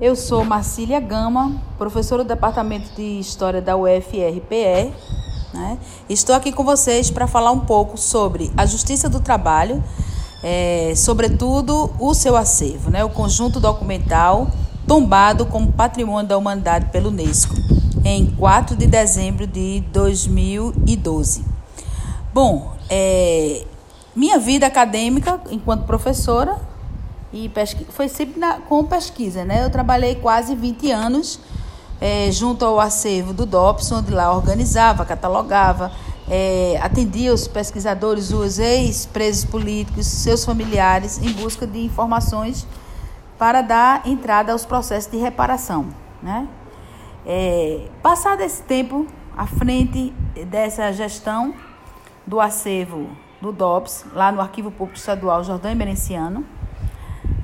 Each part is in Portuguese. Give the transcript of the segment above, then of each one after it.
Eu sou Marcília Gama, professora do Departamento de História da UFRPE. Né? Estou aqui com vocês para falar um pouco sobre a Justiça do Trabalho, é, sobretudo o seu acervo, né? o conjunto documental tombado como Patrimônio da Humanidade pelo Unesco, em 4 de dezembro de 2012. Bom, é, minha vida acadêmica enquanto professora e pesqui... foi sempre na... com pesquisa, né? Eu trabalhei quase 20 anos é, junto ao acervo do DOPS, onde lá organizava, catalogava, é, atendia os pesquisadores, os ex-presos políticos, seus familiares, em busca de informações para dar entrada aos processos de reparação, né? É, passado esse tempo à frente dessa gestão do acervo do DOPS, lá no Arquivo Público Estadual Jordão Emerenciano,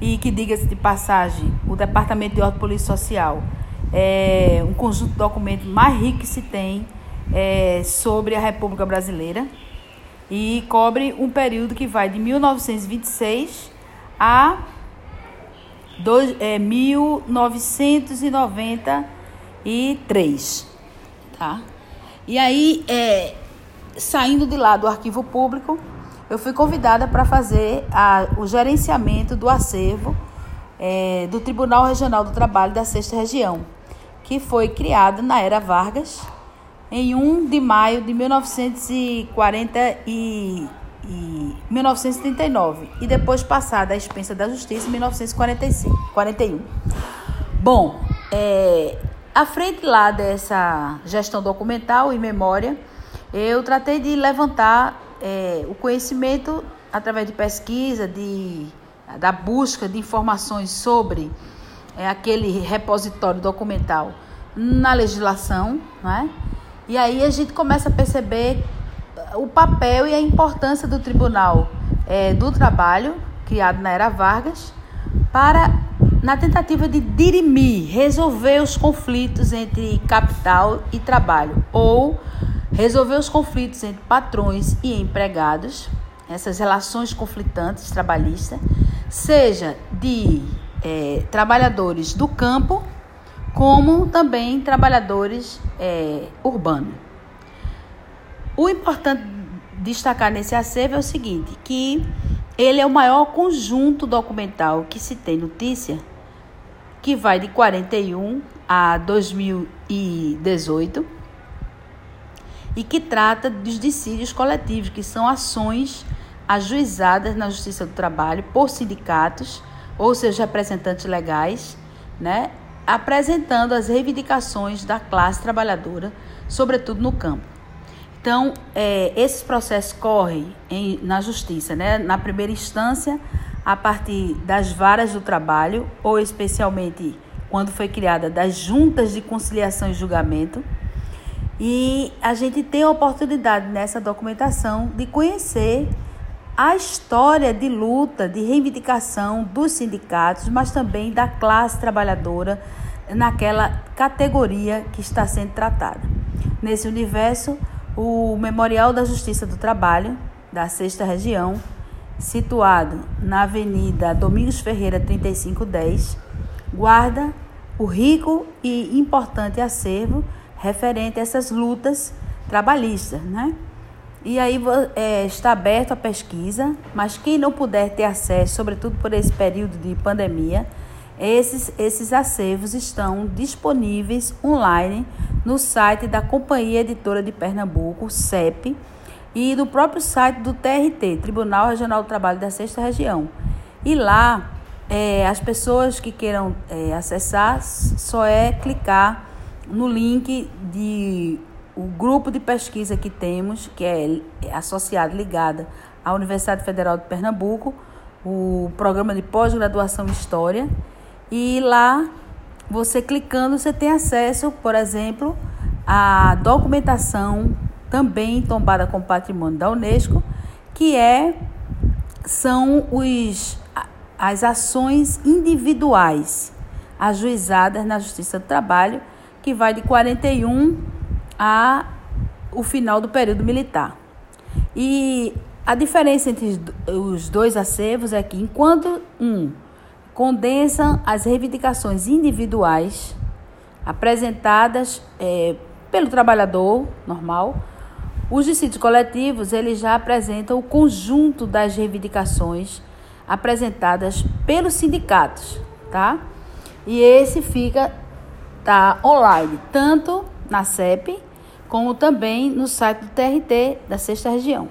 e que, diga-se de passagem, o Departamento de Ordem Polícia Social é um conjunto de documentos mais rico que se tem é, sobre a República Brasileira e cobre um período que vai de 1926 a dois, é, 1993. Tá? E aí, é, saindo de lá do arquivo público, eu fui convidada para fazer a, o gerenciamento do acervo é, do Tribunal Regional do Trabalho da Sexta Região, que foi criado na era Vargas em 1 de maio de 1940 e, e 1939 e depois passada à expensa da Justiça em 1945, 41. Bom, é, à frente lá dessa gestão documental e memória, eu tratei de levantar é, o conhecimento através de pesquisa, de, da busca de informações sobre é, aquele repositório documental na legislação, né? E aí a gente começa a perceber o papel e a importância do Tribunal é, do Trabalho, criado na era Vargas, para na tentativa de dirimir, resolver os conflitos entre capital e trabalho, ou resolver os conflitos entre patrões e empregados, essas relações conflitantes trabalhistas, seja de é, trabalhadores do campo, como também trabalhadores é, urbanos. O importante destacar nesse acervo é o seguinte, que ele é o maior conjunto documental que se tem notícia, que vai de 41 a 2018, e que trata dos dissídios coletivos, que são ações ajuizadas na Justiça do Trabalho por sindicatos ou seus representantes legais, né, apresentando as reivindicações da classe trabalhadora, sobretudo no campo. Então, é, esses processos correm em, na Justiça, né, na primeira instância, a partir das varas do trabalho, ou especialmente quando foi criada das juntas de conciliação e julgamento, e a gente tem a oportunidade nessa documentação de conhecer a história de luta, de reivindicação dos sindicatos, mas também da classe trabalhadora naquela categoria que está sendo tratada. Nesse universo, o Memorial da Justiça do Trabalho, da Sexta Região, situado na Avenida Domingos Ferreira 3510, guarda o rico e importante acervo referente a essas lutas trabalhistas, né? E aí é, está aberto a pesquisa, mas quem não puder ter acesso, sobretudo por esse período de pandemia, esses, esses acervos estão disponíveis online no site da Companhia Editora de Pernambuco, CEP, e do próprio site do TRT, Tribunal Regional do Trabalho da Sexta Região. E lá, é, as pessoas que queiram é, acessar, só é clicar no link de o grupo de pesquisa que temos, que é associado, ligado à Universidade Federal de Pernambuco, o programa de pós-graduação em História, e lá você clicando você tem acesso, por exemplo, à documentação também tombada com patrimônio da Unesco, que é são os as ações individuais ajuizadas na Justiça do Trabalho que vai de 41 a o final do período militar. E a diferença entre os dois acervos é que enquanto um condensam as reivindicações individuais apresentadas é, pelo trabalhador normal. Os dissídios coletivos eles já apresentam o conjunto das reivindicações apresentadas pelos sindicatos, tá? E esse fica tá online, tanto na CEP como também no site do TRT da Sexta Região.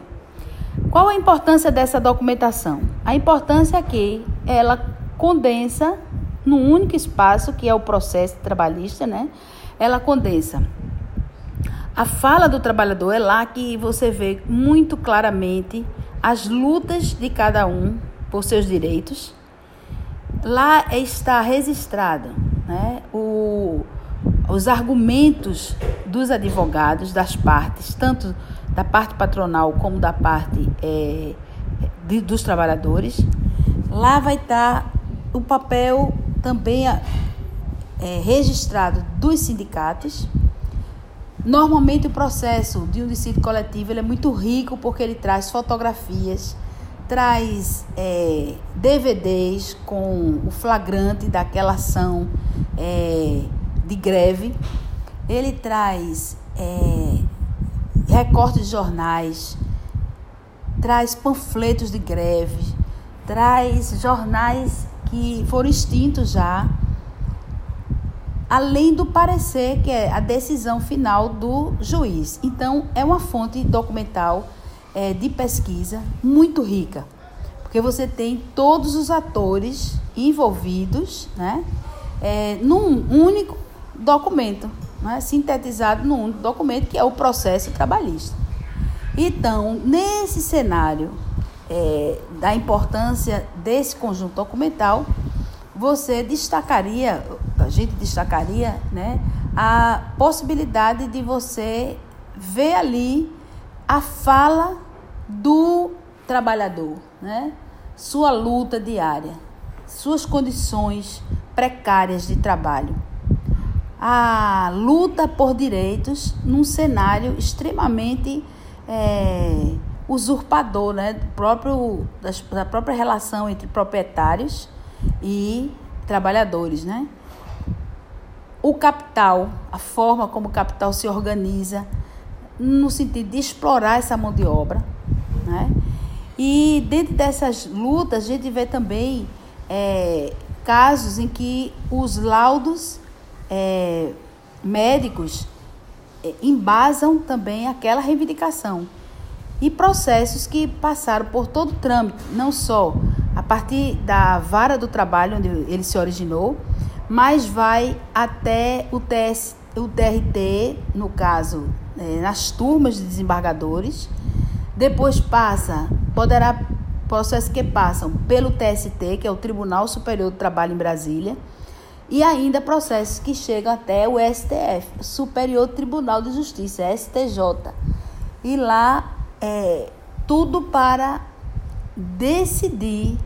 Qual a importância dessa documentação? A importância é que ela condensa num único espaço, que é o processo trabalhista, né? Ela condensa a fala do trabalhador, é lá que você vê muito claramente as lutas de cada um por seus direitos. Lá está registrado né, o, os argumentos dos advogados, das partes, tanto da parte patronal como da parte é, de, dos trabalhadores. Lá vai estar o papel também é, registrado dos sindicatos. Normalmente o processo de um dissídio coletivo ele é muito rico porque ele traz fotografias, traz é, DVDs com o flagrante daquela ação é, de greve. Ele traz é, recortes de jornais, traz panfletos de greve, traz jornais que foram extintos já, além do parecer, que é a decisão final do juiz. Então, é uma fonte documental é, de pesquisa muito rica, porque você tem todos os atores envolvidos né, é, num único documento, né, sintetizado num documento, que é o processo trabalhista. Então, nesse cenário é, da importância desse conjunto documental, você destacaria, a gente destacaria, né, a possibilidade de você ver ali a fala do trabalhador, né? Sua luta diária, suas condições precárias de trabalho. A luta por direitos num cenário extremamente é, usurpador, né, do próprio, das, da própria relação entre proprietários e trabalhadores, né? O capital, a forma como o capital se organiza, no sentido de explorar essa mão de obra, né? E dentro dessas lutas a gente vê também é, casos em que os laudos é, médicos é, embasam também aquela reivindicação. E processos que passaram por todo o trâmite, não só a partir da vara do trabalho onde ele se originou, mas vai até o, TS, o TRT, no caso, é, nas turmas de desembargadores, depois passa, poderá processos que passam pelo TST, que é o Tribunal Superior do Trabalho em Brasília, e ainda processos que chegam até o STF, Superior Tribunal de Justiça, STJ. E lá é, tudo para decidir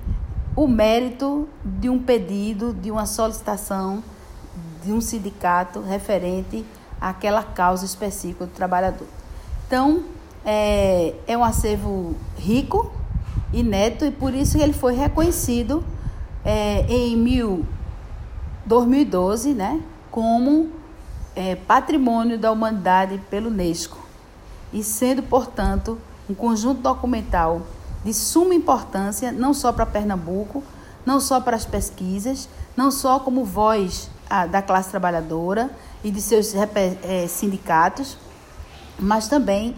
o mérito de um pedido, de uma solicitação de um sindicato referente àquela causa específica do trabalhador. Então, é, é um acervo rico e neto e por isso ele foi reconhecido é, em mil, 2012 né, como é, Patrimônio da Humanidade pelo Unesco. E sendo, portanto, um conjunto documental de suma importância, não só para Pernambuco, não só para as pesquisas, não só como voz a, da classe trabalhadora e de seus é, sindicatos, mas também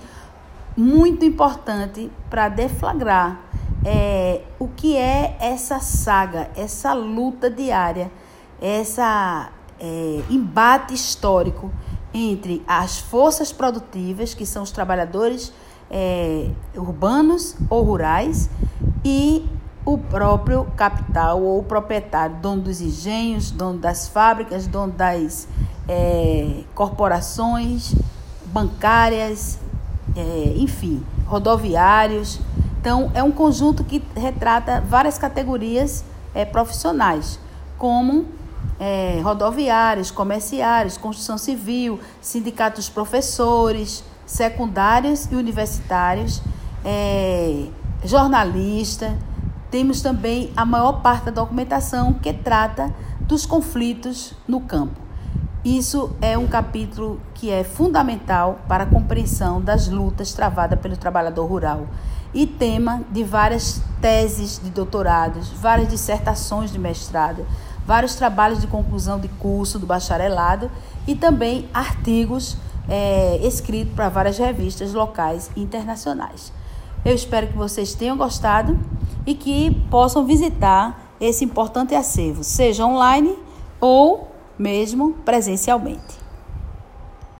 muito importante para deflagrar é, o que é essa saga, essa luta diária, essa é, embate histórico entre as forças produtivas, que são os trabalhadores é, urbanos ou rurais, e o próprio capital ou o proprietário, dono dos engenhos, dono das fábricas, dono das é, corporações bancárias, é, enfim, rodoviários. Então, é um conjunto que retrata várias categorias é, profissionais, como é, rodoviários, comerciários, construção civil, sindicatos professores, secundários e universitários, é, jornalista, temos também a maior parte da documentação que trata dos conflitos no campo. Isso é um capítulo que é fundamental para a compreensão das lutas travadas pelo trabalhador rural e tema de várias teses de doutorados, várias dissertações de mestrado, vários trabalhos de conclusão de curso do bacharelado e também artigos é, escritos para várias revistas locais e internacionais. Eu espero que vocês tenham gostado e que possam visitar esse importante acervo, seja online ou mesmo presencialmente.